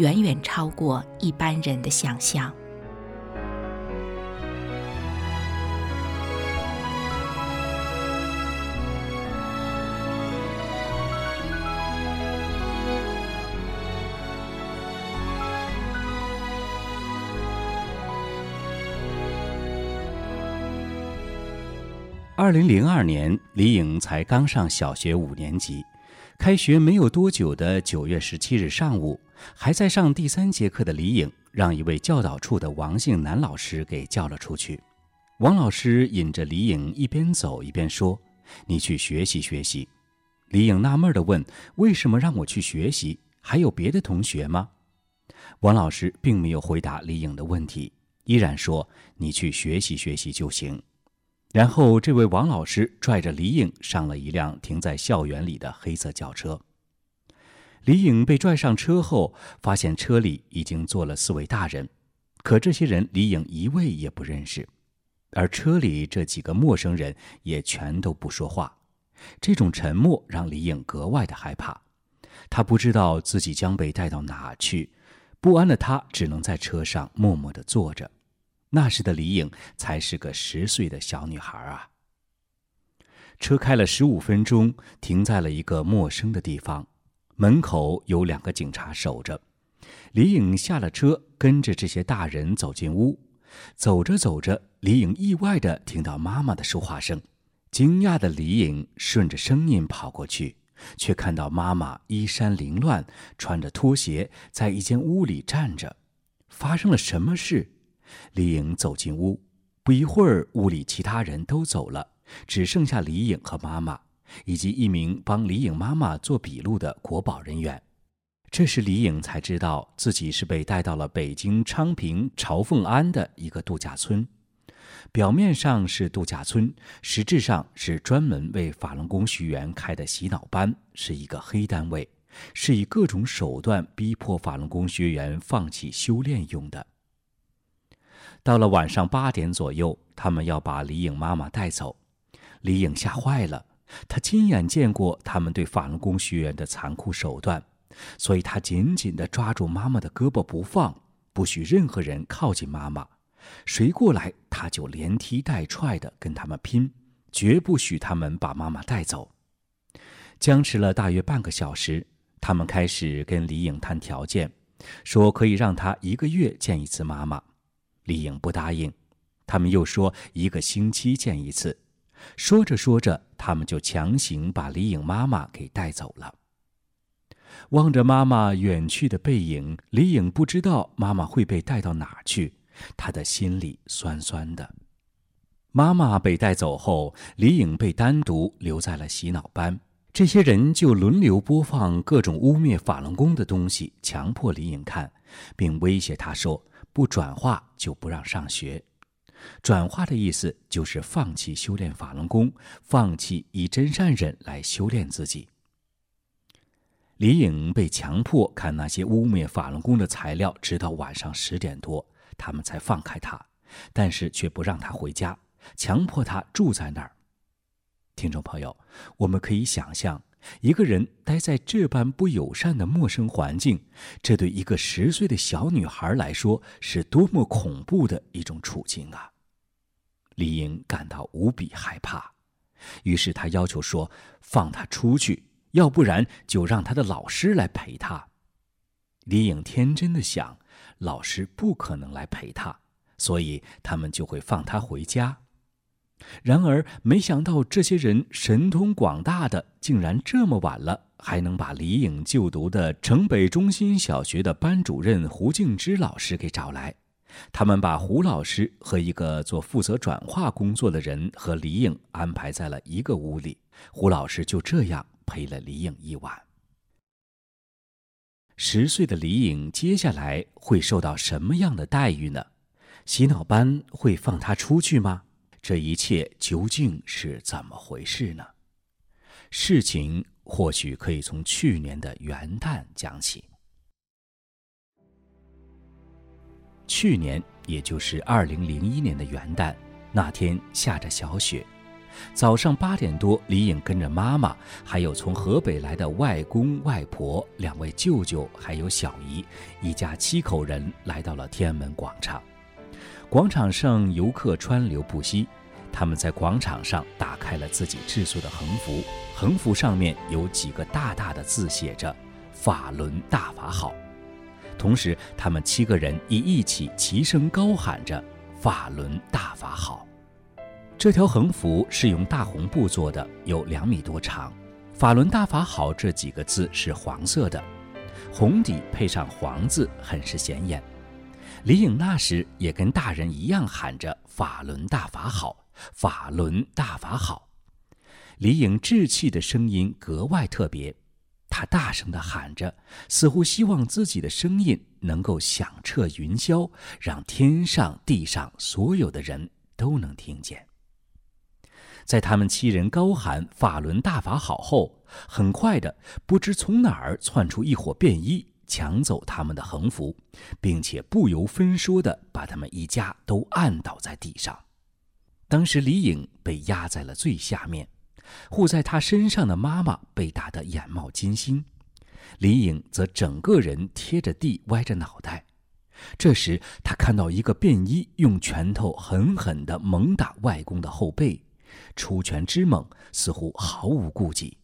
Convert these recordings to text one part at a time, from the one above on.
远远超过一般人的想象。二零零二年，李颖才刚上小学五年级。开学没有多久的九月十七日上午，还在上第三节课的李颖，让一位教导处的王姓男老师给叫了出去。王老师引着李颖一边走一边说：“你去学习学习。”李颖纳闷地问：“为什么让我去学习？还有别的同学吗？”王老师并没有回答李颖的问题，依然说：“你去学习学习就行。”然后，这位王老师拽着李颖上了一辆停在校园里的黑色轿车。李颖被拽上车后，发现车里已经坐了四位大人，可这些人李颖一位也不认识，而车里这几个陌生人也全都不说话。这种沉默让李颖格外的害怕，她不知道自己将被带到哪去，不安的她只能在车上默默的坐着。那时的李颖才是个十岁的小女孩啊。车开了十五分钟，停在了一个陌生的地方，门口有两个警察守着。李颖下了车，跟着这些大人走进屋。走着走着，李颖意外地听到妈妈的说话声。惊讶的李颖顺着声音跑过去，却看到妈妈衣衫凌乱，穿着拖鞋，在一间屋里站着。发生了什么事？李颖走进屋，不一会儿，屋里其他人都走了，只剩下李颖和妈妈，以及一名帮李颖妈妈做笔录的国保人员。这时，李颖才知道自己是被带到了北京昌平朝凤安的一个度假村。表面上是度假村，实质上是专门为法轮功学员开的洗脑班，是一个黑单位，是以各种手段逼迫法轮功学员放弃修炼用的。到了晚上八点左右，他们要把李颖妈妈带走。李颖吓坏了，她亲眼见过他们对法轮功学员的残酷手段，所以她紧紧地抓住妈妈的胳膊不放，不许任何人靠近妈妈。谁过来，她就连踢带踹地跟他们拼，绝不许他们把妈妈带走。僵持了大约半个小时，他们开始跟李颖谈条件，说可以让她一个月见一次妈妈。李颖不答应，他们又说一个星期见一次。说着说着，他们就强行把李颖妈妈给带走了。望着妈妈远去的背影，李颖不知道妈妈会被带到哪去，她的心里酸酸的。妈妈被带走后，李颖被单独留在了洗脑班。这些人就轮流播放各种污蔑法轮功的东西，强迫李颖看，并威胁她说。不转化就不让上学。转化的意思就是放弃修炼法轮功，放弃以真善忍来修炼自己。李颖被强迫看那些污蔑法轮功的材料，直到晚上十点多，他们才放开他，但是却不让他回家，强迫他住在那儿。听众朋友，我们可以想象。一个人待在这般不友善的陌生环境，这对一个十岁的小女孩来说是多么恐怖的一种处境啊！李颖感到无比害怕，于是她要求说：“放她出去，要不然就让她的老师来陪她。”李颖天真的想，老师不可能来陪她，所以他们就会放她回家。然而，没想到这些人神通广大的，竟然这么晚了还能把李颖就读的城北中心小学的班主任胡静之老师给找来。他们把胡老师和一个做负责转化工作的人和李颖安排在了一个屋里。胡老师就这样陪了李颖一晚。十岁的李颖接下来会受到什么样的待遇呢？洗脑班会放她出去吗？这一切究竟是怎么回事呢？事情或许可以从去年的元旦讲起。去年，也就是二零零一年的元旦，那天下着小雪。早上八点多，李颖跟着妈妈，还有从河北来的外公外婆、两位舅舅，还有小姨，一家七口人来到了天安门广场。广场上游客川流不息，他们在广场上打开了自己制作的横幅，横幅上面有几个大大的字写着“法轮大法好”，同时他们七个人也一起齐声高喊着“法轮大法好”。这条横幅是用大红布做的，有两米多长。“法轮大法好”这几个字是黄色的，红底配上黄字，很是显眼。李颖那时也跟大人一样喊着“法轮大法好，法轮大法好”。李颖稚气的声音格外特别，她大声地喊着，似乎希望自己的声音能够响彻云霄，让天上地上所有的人都能听见。在他们七人高喊“法轮大法好”后，很快的，不知从哪儿窜出一伙便衣，抢走他们的横幅，并且不由分说的把他们一家都按倒在地上。当时李颖被压在了最下面，护在她身上的妈妈被打得眼冒金星，李颖则整个人贴着地，歪着脑袋。这时，她看到一个便衣用拳头狠狠地猛打外公的后背。出拳之猛，似乎毫无顾忌，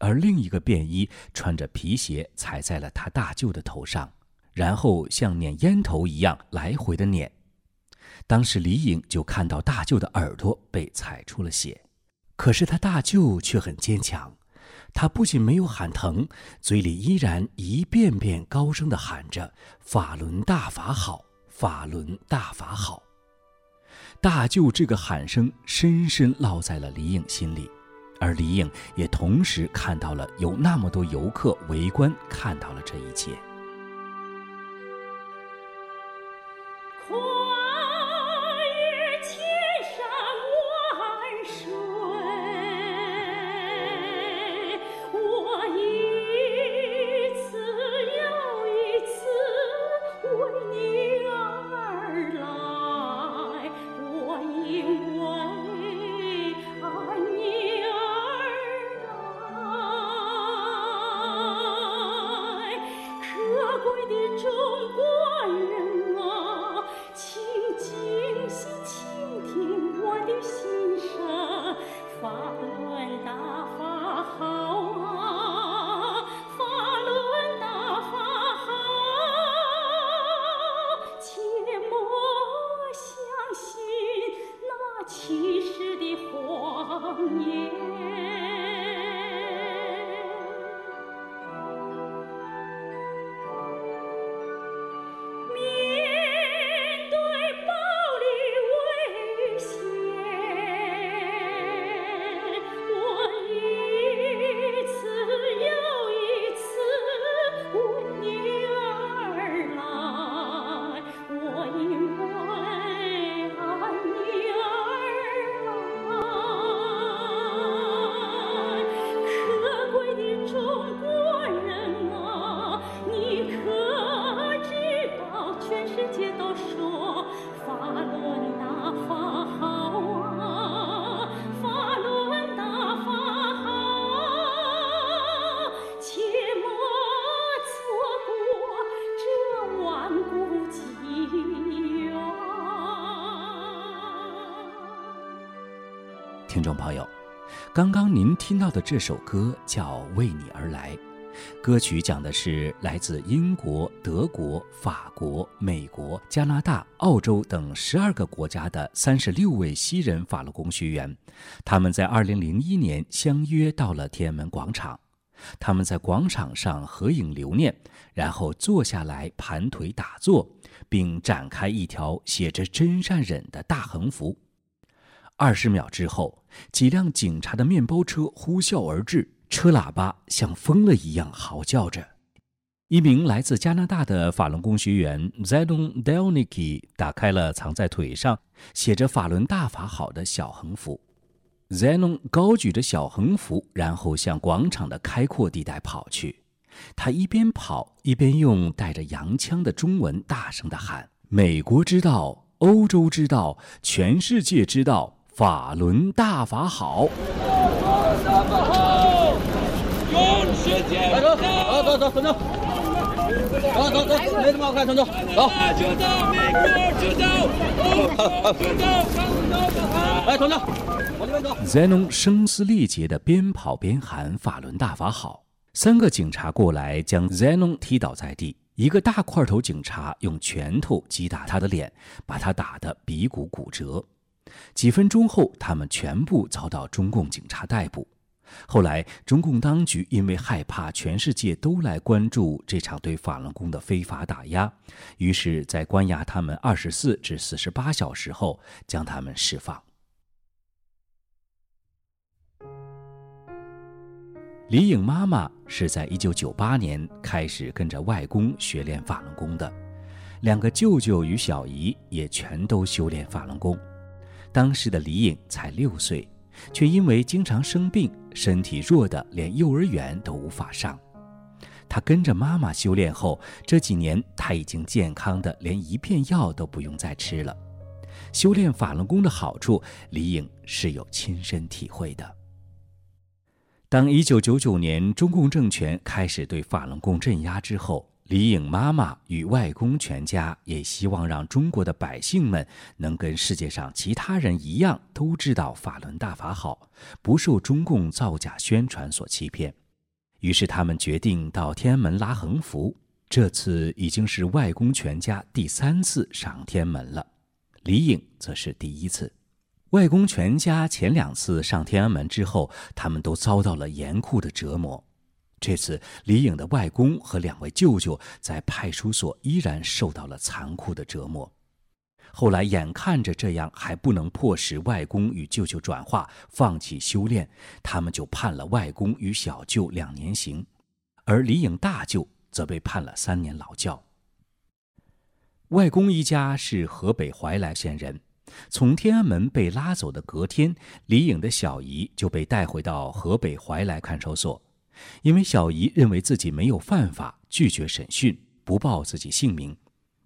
而另一个便衣穿着皮鞋踩在了他大舅的头上，然后像捻烟头一样来回的捻。当时李颖就看到大舅的耳朵被踩出了血，可是他大舅却很坚强，他不仅没有喊疼，嘴里依然一遍遍高声的喊着“法轮大法好，法轮大法好”。大舅这个喊声深深烙在了李颖心里，而李颖也同时看到了有那么多游客围观，看到了这一切。听众朋友，刚刚您听到的这首歌叫《为你而来》，歌曲讲的是来自英国、德国、法国、美国、加拿大、澳洲等十二个国家的三十六位西人法轮功学员，他们在二零零一年相约到了天安门广场，他们在广场上合影留念，然后坐下来盘腿打坐，并展开一条写着“真善忍”的大横幅。二十秒之后，几辆警察的面包车呼啸而至，车喇叭像疯了一样嚎叫着。一名来自加拿大的法轮功学员 Zenon Delniki 打开了藏在腿上写着“法轮大法好”的小横幅。Zenon 高举着小横幅，然后向广场的开阔地带跑去。他一边跑一边用带着洋腔的中文大声地喊：“美国知道，欧洲知道，全世界知道，法轮大法好！”大法好，永世坚守。走走走，走走。走走，没什么好看，走走。走。美国知道，欧洲知道，来，同志。Zenon 声嘶力竭地边跑边喊：“法轮大法好！”三个警察过来，将 Zenon 踢倒在地。一个大块头警察用拳头击打他的脸，把他打得鼻骨骨折。几分钟后，他们全部遭到中共警察逮捕。后来，中共当局因为害怕全世界都来关注这场对法轮功的非法打压，于是，在关押他们二十四至四十八小时后，将他们释放。李颖妈妈是在一九九八年开始跟着外公学练法轮功的，两个舅舅与小姨也全都修炼法轮功。当时的李颖才六岁，却因为经常生病，身体弱得连幼儿园都无法上。她跟着妈妈修炼后，这几年她已经健康的连一片药都不用再吃了。修炼法轮功的好处，李颖是有亲身体会的。当一九九九年中共政权开始对法轮功镇压之后，李颖妈妈与外公全家也希望让中国的百姓们能跟世界上其他人一样，都知道法轮大法好，不受中共造假宣传所欺骗。于是他们决定到天安门拉横幅。这次已经是外公全家第三次上天安门了，李颖则是第一次。外公全家前两次上天安门之后，他们都遭到了严酷的折磨。这次，李颖的外公和两位舅舅在派出所依然受到了残酷的折磨。后来，眼看着这样还不能迫使外公与舅舅转化、放弃修炼，他们就判了外公与小舅两年刑，而李颖大舅则被判了三年劳教。外公一家是河北怀来县人。从天安门被拉走的隔天，李颖的小姨就被带回到河北怀来看守所，因为小姨认为自己没有犯法，拒绝审讯，不报自己姓名。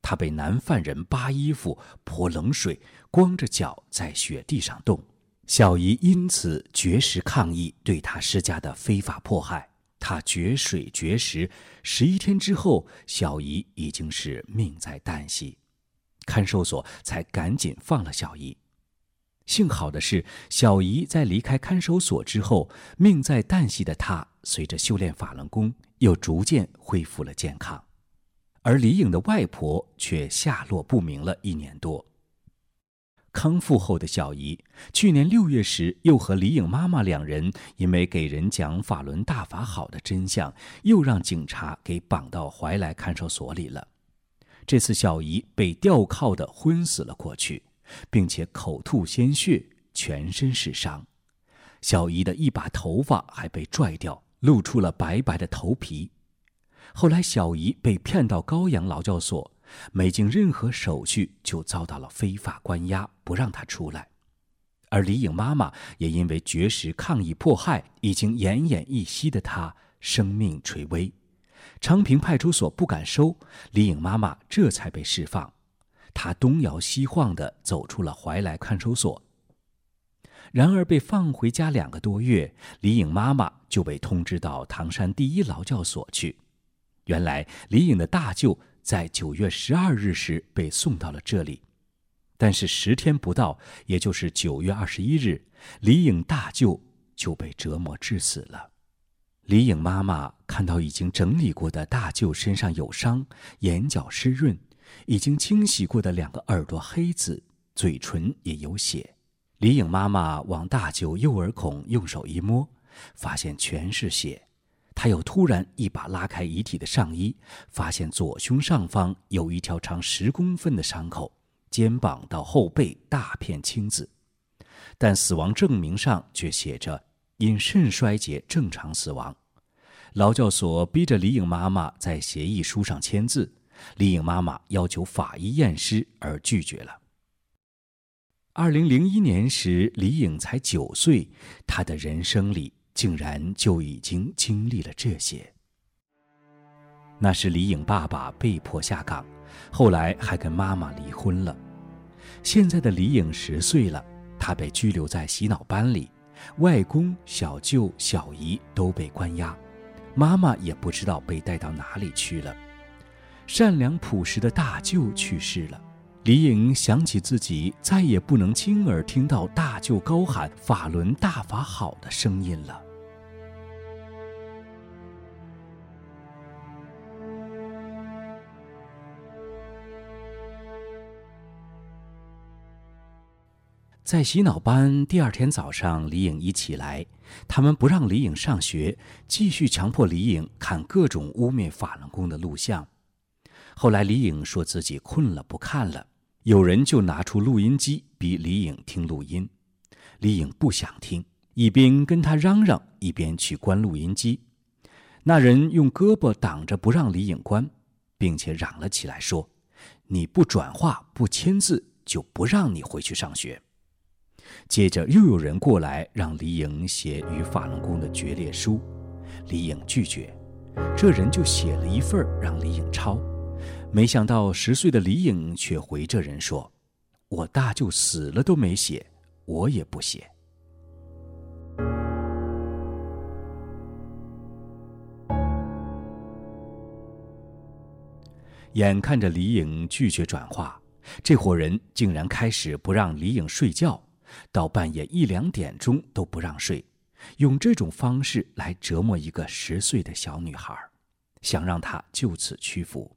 她被男犯人扒衣服、泼冷水，光着脚在雪地上冻。小姨因此绝食抗议对她施加的非法迫害。她绝水绝食，十一天之后，小姨已经是命在旦夕。看守所才赶紧放了小姨。幸好的是，小姨在离开看守所之后，命在旦夕的她，随着修炼法轮功，又逐渐恢复了健康。而李颖的外婆却下落不明了一年多。康复后的小姨，去年六月时，又和李颖妈妈两人因为给人讲法轮大法好的真相，又让警察给绑到怀来看守所里了。这次小姨被吊铐的昏死了过去，并且口吐鲜血，全身是伤。小姨的一把头发还被拽掉，露出了白白的头皮。后来小姨被骗到高阳劳教所，没经任何手续就遭到了非法关押，不让她出来。而李颖妈妈也因为绝食抗议迫害，已经奄奄一息的她，生命垂危。昌平派出所不敢收，李颖妈妈这才被释放。他东摇西晃地走出了怀来看守所。然而被放回家两个多月，李颖妈妈就被通知到唐山第一劳教所去。原来李颖的大舅在九月十二日时被送到了这里，但是十天不到，也就是九月二十一日，李颖大舅就被折磨致死了。李颖妈妈看到已经整理过的大舅身上有伤，眼角湿润，已经清洗过的两个耳朵黑紫，嘴唇也有血。李颖妈妈往大舅右耳孔用手一摸，发现全是血。她又突然一把拉开遗体的上衣，发现左胸上方有一条长十公分的伤口，肩膀到后背大片青紫，但死亡证明上却写着。因肾衰竭正常死亡，劳教所逼着李颖妈妈在协议书上签字，李颖妈妈要求法医验尸而拒绝了。二零零一年时，李颖才九岁，她的人生里竟然就已经经历了这些。那是李颖爸爸被迫下岗，后来还跟妈妈离婚了。现在的李颖十岁了，她被拘留在洗脑班里，外公、小舅、小姨都被关押，妈妈也不知道被带到哪里去了。善良朴实的大舅去世了，李颖想起自己再也不能亲耳听到大舅高喊“法轮大法好”的声音了。在洗脑班第二天早上，李颖一起来，他们不让李颖上学，继续强迫李颖看各种污蔑法轮功的录像。后来李颖说自己困了，不看了，有人就拿出录音机逼李颖听录音。李颖不想听，一边跟他嚷嚷，一边去关录音机。那人用胳膊挡着不让李颖关，并且嚷了起来说：“你不转化，不签字，就不让你回去上学。”接着又有人过来让李颖写与法轮功的决裂书，李颖拒绝，这人就写了一份让李颖抄，没想到十岁的李颖却回这人说：“我大舅死了都没写，我也不写。”眼看着李颖拒绝转化，这伙人竟然开始不让李颖睡觉。到半夜一两点钟都不让睡，用这种方式来折磨一个十岁的小女孩，想让她就此屈服。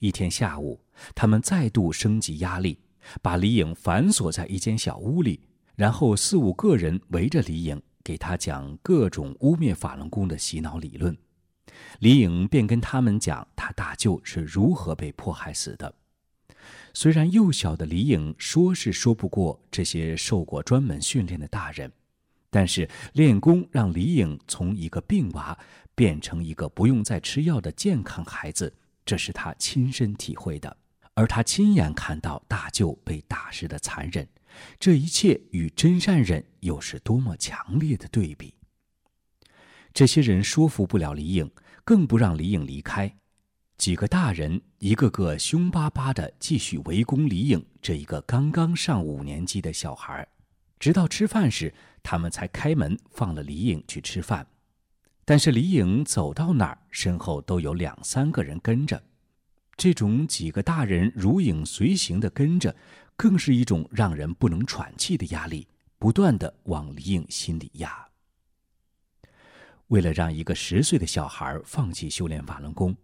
一天下午，他们再度升级压力，把李颖反锁在一间小屋里，然后四五个人围着李颖，给她讲各种污蔑法轮功的洗脑理论。李颖便跟他们讲她大舅是如何被迫害死的。虽然幼小的李颖说是说不过这些受过专门训练的大人，但是练功让李颖从一个病娃变成一个不用再吃药的健康孩子，这是他亲身体会的。而他亲眼看到大舅被打时的残忍，这一切与真善忍又是多么强烈的对比。这些人说服不了李颖，更不让李颖离开。几个大人一个个凶巴巴地继续围攻李颖这一个刚刚上五年级的小孩，直到吃饭时，他们才开门放了李颖去吃饭。但是李颖走到哪儿，身后都有两三个人跟着，这种几个大人如影随形的跟着，更是一种让人不能喘气的压力，不断的往李颖心里压。为了让一个十岁的小孩放弃修炼法轮功，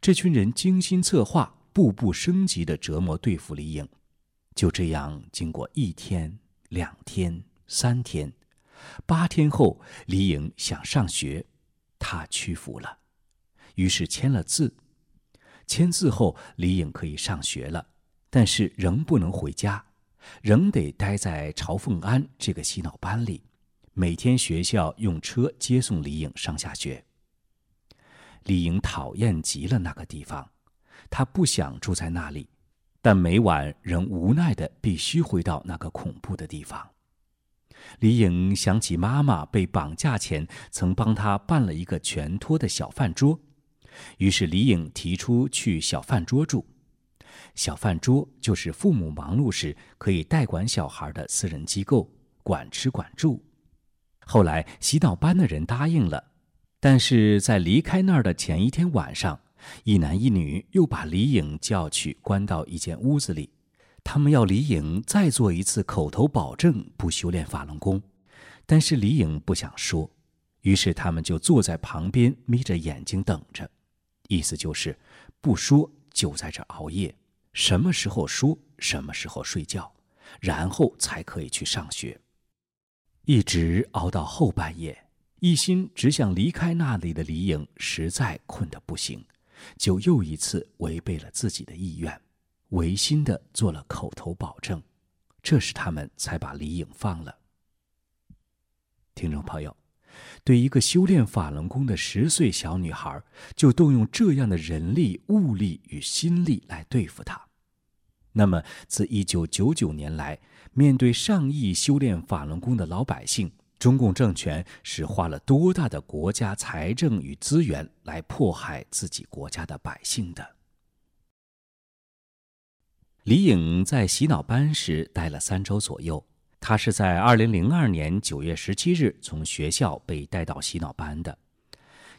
这群人精心策划，步步升级的折磨对付李颖。就这样，经过一天、两天、三天，八天后，李颖想上学，他屈服了，于是签了字。签字后，李颖可以上学了，但是仍不能回家，仍得待在朝凤庵这个洗脑班里。每天学校用车接送李颖上下学。李颖讨厌极了那个地方，她不想住在那里，但每晚仍无奈的必须回到那个恐怖的地方。李颖想起妈妈被绑架前曾帮她办了一个全托的小饭桌，于是李颖提出去小饭桌住。小饭桌就是父母忙碌时可以代管小孩的私人机构，管吃管住。后来洗脑班的人答应了，但是在离开那儿的前一天晚上，一男一女又把李颖叫去关到一间屋子里，他们要李颖再做一次口头保证不修炼法轮功，但是李颖不想说，于是他们就坐在旁边眯着眼睛等着，意思就是不说就在这熬夜，什么时候说什么时候睡觉，然后才可以去上学。一直熬到后半夜，一心只想离开那里的李颖实在困得不行，就又一次违背了自己的意愿，违心的做了口头保证，这时他们才把李颖放了。听众朋友，对一个修炼法轮功的十岁小女孩，就动用这样的人力、物力与心力来对付她。那么，自一九九九年来，面对上亿修炼法轮功的老百姓，中共政权是花了多大的国家财政与资源来迫害自己国家的百姓的？李颖在洗脑班时待了三周左右。她是在二零零二年九月十七日从学校被带到洗脑班的。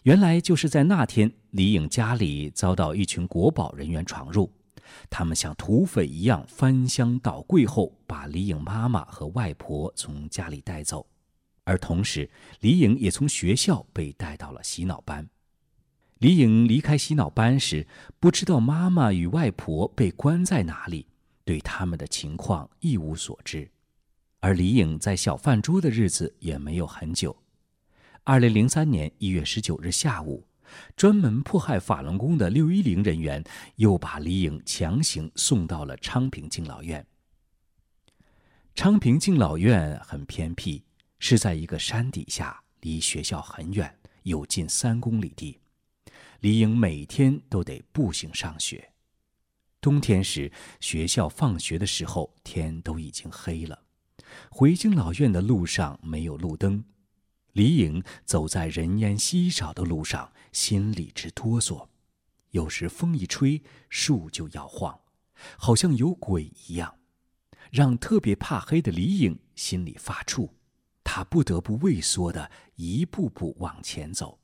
原来就是在那天，李颖家里遭到一群国保人员闯入，他们像土匪一样翻箱倒柜后，把李颖妈妈和外婆从家里带走，而同时，李颖也从学校被带到了洗脑班。李颖离开洗脑班时，不知道妈妈与外婆被关在哪里，对他们的情况一无所知。而李颖在小饭桌的日子也没有很久。二零零三年一月十九日下午，专门迫害法轮功的六一零人员又把李颖强行送到了昌平敬老院。昌平敬老院很偏僻，是在一个山底下，离学校很远，有近三公里地。李颖每天都得步行上学。冬天时，学校放学的时候，天都已经黑了。回敬老院的路上没有路灯，李颖走在人烟稀少的路上，心里直哆嗦。有时风一吹，树就摇晃，好像有鬼一样，让特别怕黑的李颖心里发怵。他不得不畏缩的一步步往前走。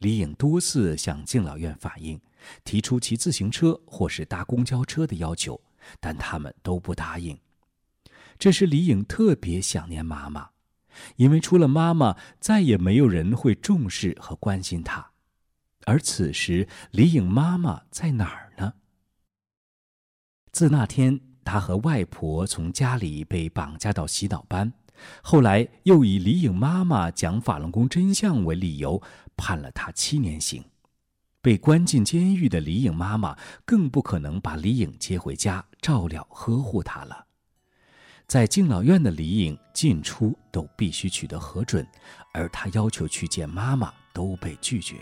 李颖多次向敬老院反映，提出骑自行车或是搭公交车的要求，但他们都不答应。这时，李颖特别想念妈妈，因为除了妈妈，再也没有人会重视和关心她。而此时，李颖妈妈在哪儿呢？自那天，她和外婆从家里被绑架到洗脑班，后来又以李颖妈妈讲法轮功真相为理由，判了她七年刑。被关进监狱的李颖妈妈，更不可能把李颖接回家照料呵护她了。在敬老院的李颖进出都必须取得核准，而她要求去见妈妈都被拒绝，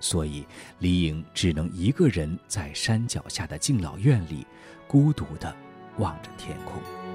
所以李颖只能一个人在山脚下的敬老院里，孤独地望着天空。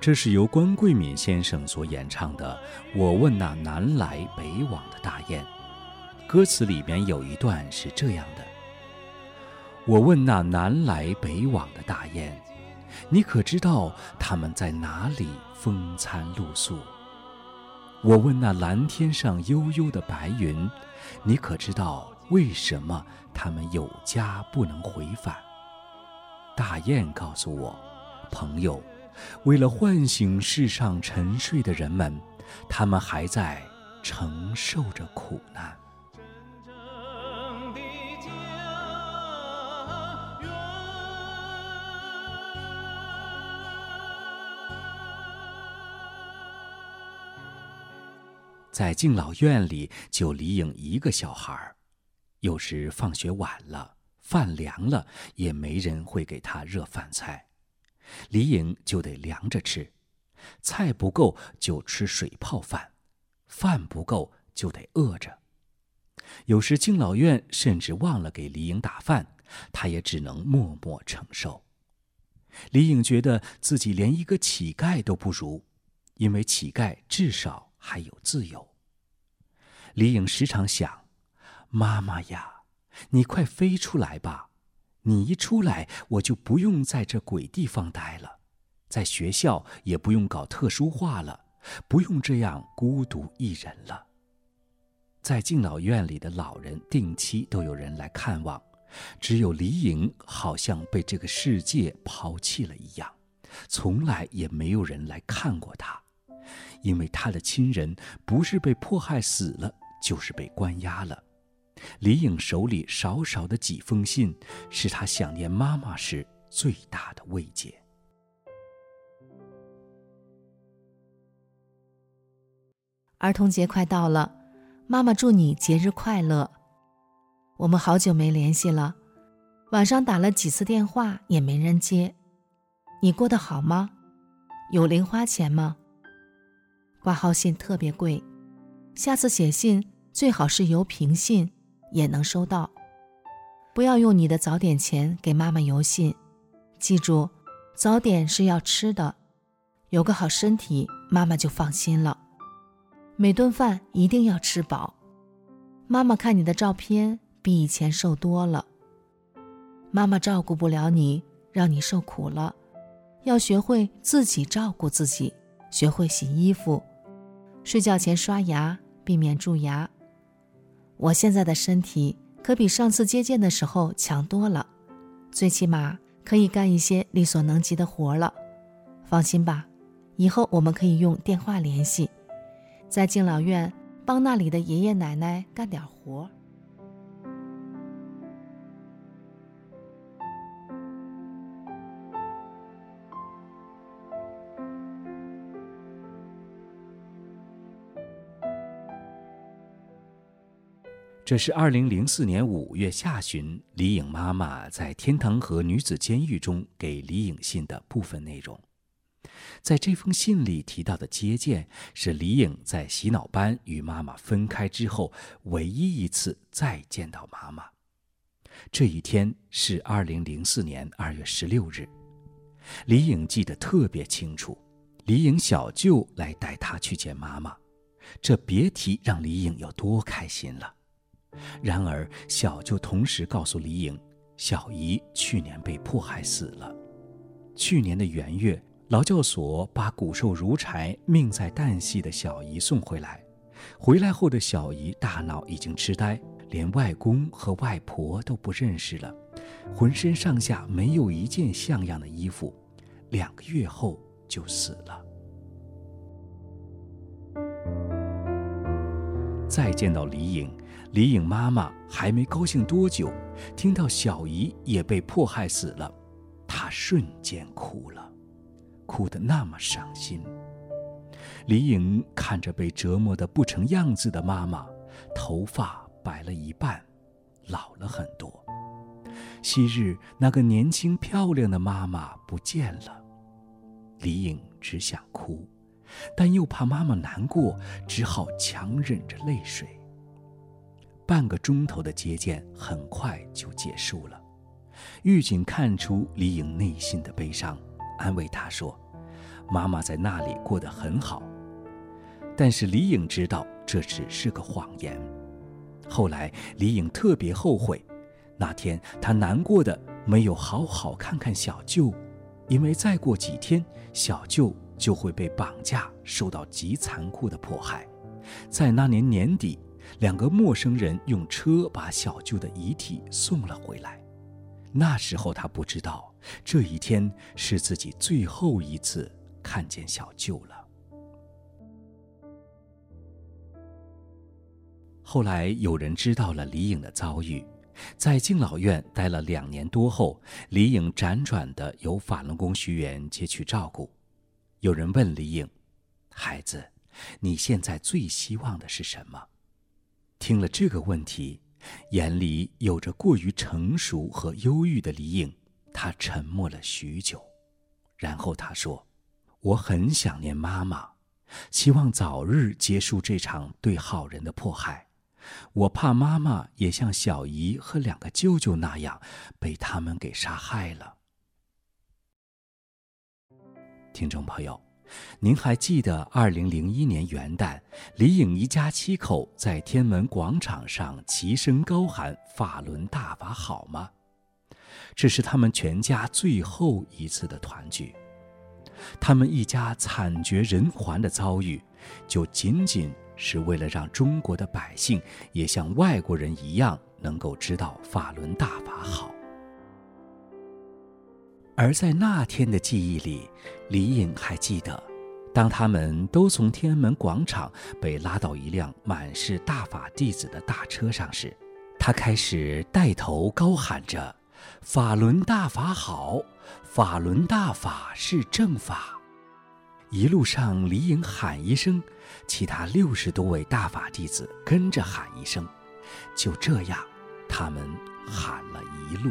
这是由关桂敏先生所演唱的《我问那南来北往的大雁》，歌词里面有一段是这样的：“我问那南来北往的大雁。”你可知道他们在哪里风餐露宿？我问那蓝天上悠悠的白云，你可知道为什么他们有家不能回返？大雁告诉我，朋友，为了唤醒世上沉睡的人们，他们还在承受着苦难。在敬老院里，就李颖一个小孩，有时放学晚了，饭凉了，也没人会给他热饭菜，李颖就得凉着吃，菜不够就吃水泡饭，饭不够就得饿着。有时敬老院甚至忘了给李颖打饭，她也只能默默承受。李颖觉得自己连一个乞丐都不如，因为乞丐至少还有自由。李颖时常想：“妈妈呀，你快飞出来吧！你一出来，我就不用在这鬼地方待了，在学校也不用搞特殊化了，不用这样孤独一人了。”在敬老院里的老人定期都有人来看望，只有李颖好像被这个世界抛弃了一样，从来也没有人来看过她。因为他的亲人不是被迫害死了，就是被关押了。李颖手里少少的几封信，是她想念妈妈时最大的慰藉。儿童节快到了，妈妈祝你节日快乐。我们好久没联系了，晚上打了几次电话也没人接。你过得好吗？有零花钱吗？挂号信特别贵，下次写信最好是邮平信，也能收到。不要用你的早点钱给妈妈邮信，记住，早点是要吃的，有个好身体，妈妈就放心了。每顿饭一定要吃饱。妈妈看你的照片，比以前瘦多了。妈妈照顾不了你，让你受苦了，要学会自己照顾自己，学会洗衣服。睡觉前刷牙，避免蛀牙。我现在的身体可比上次接见的时候强多了，最起码可以干一些力所能及的活了。放心吧，以后我们可以用电话联系，在敬老院帮那里的爷爷奶奶干点活。这是二零零四年五月下旬，李颖妈妈在天堂河女子监狱中给李颖信的部分内容。在这封信里提到的接见，是李颖在洗脑班与妈妈分开之后唯一一次再见到妈妈。这一天是二零零四年二月十六日，李颖记得特别清楚。李颖小舅来带她去见妈妈，这别提让李颖有多开心了。然而，小舅同时告诉李颖，小姨去年被迫害死了。去年的元月，劳教所把骨瘦如柴、命在旦夕的小姨送回来。回来后的小姨大脑已经痴呆，连外公和外婆都不认识了，浑身上下没有一件像样的衣服。两个月后就死了。再见到李颖。李颖妈妈还没高兴多久，听到小姨也被迫害死了，她瞬间哭了，哭得那么伤心。李颖看着被折磨得不成样子的妈妈，头发白了一半，老了很多。昔日那个年轻漂亮的妈妈不见了，李颖只想哭，但又怕妈妈难过，只好强忍着泪水。半个钟头的接见很快就结束了，狱警看出李颖内心的悲伤，安慰她说：“妈妈在那里过得很好。”但是李颖知道这只是个谎言。后来李颖特别后悔，那天她难过的没有好好看看小舅，因为再过几天小舅就会被绑架，受到极残酷的迫害。在那年年底。两个陌生人用车把小舅的遗体送了回来。那时候他不知道，这一天是自己最后一次看见小舅了。后来有人知道了李颖的遭遇，在敬老院待了两年多后，李颖辗转的由法轮功学员接去照顾。有人问李颖：“孩子，你现在最希望的是什么？”听了这个问题，眼里有着过于成熟和忧郁的李颖，她沉默了许久，然后她说：“我很想念妈妈，希望早日结束这场对好人的迫害。”我怕妈妈也像小姨和两个舅舅那样被他们给杀害了。听众朋友，您还记得二零零一年元旦，李颖一家七口在天安门广场上齐声高喊“法轮大法好”吗？这是他们全家最后一次的团聚。他们一家惨绝人寰的遭遇，就仅仅。是为了让中国的百姓也像外国人一样能够知道法轮大法好。而在那天的记忆里，李颖还记得，当他们都从天安门广场被拉到一辆满是大法弟子的大车上时，他开始带头高喊着：“法轮大法好，法轮大法是正法。”一路上，李颖喊一声，其他六十多位大法弟子跟着喊一声，就这样，他们喊了一路。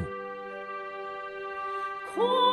cool.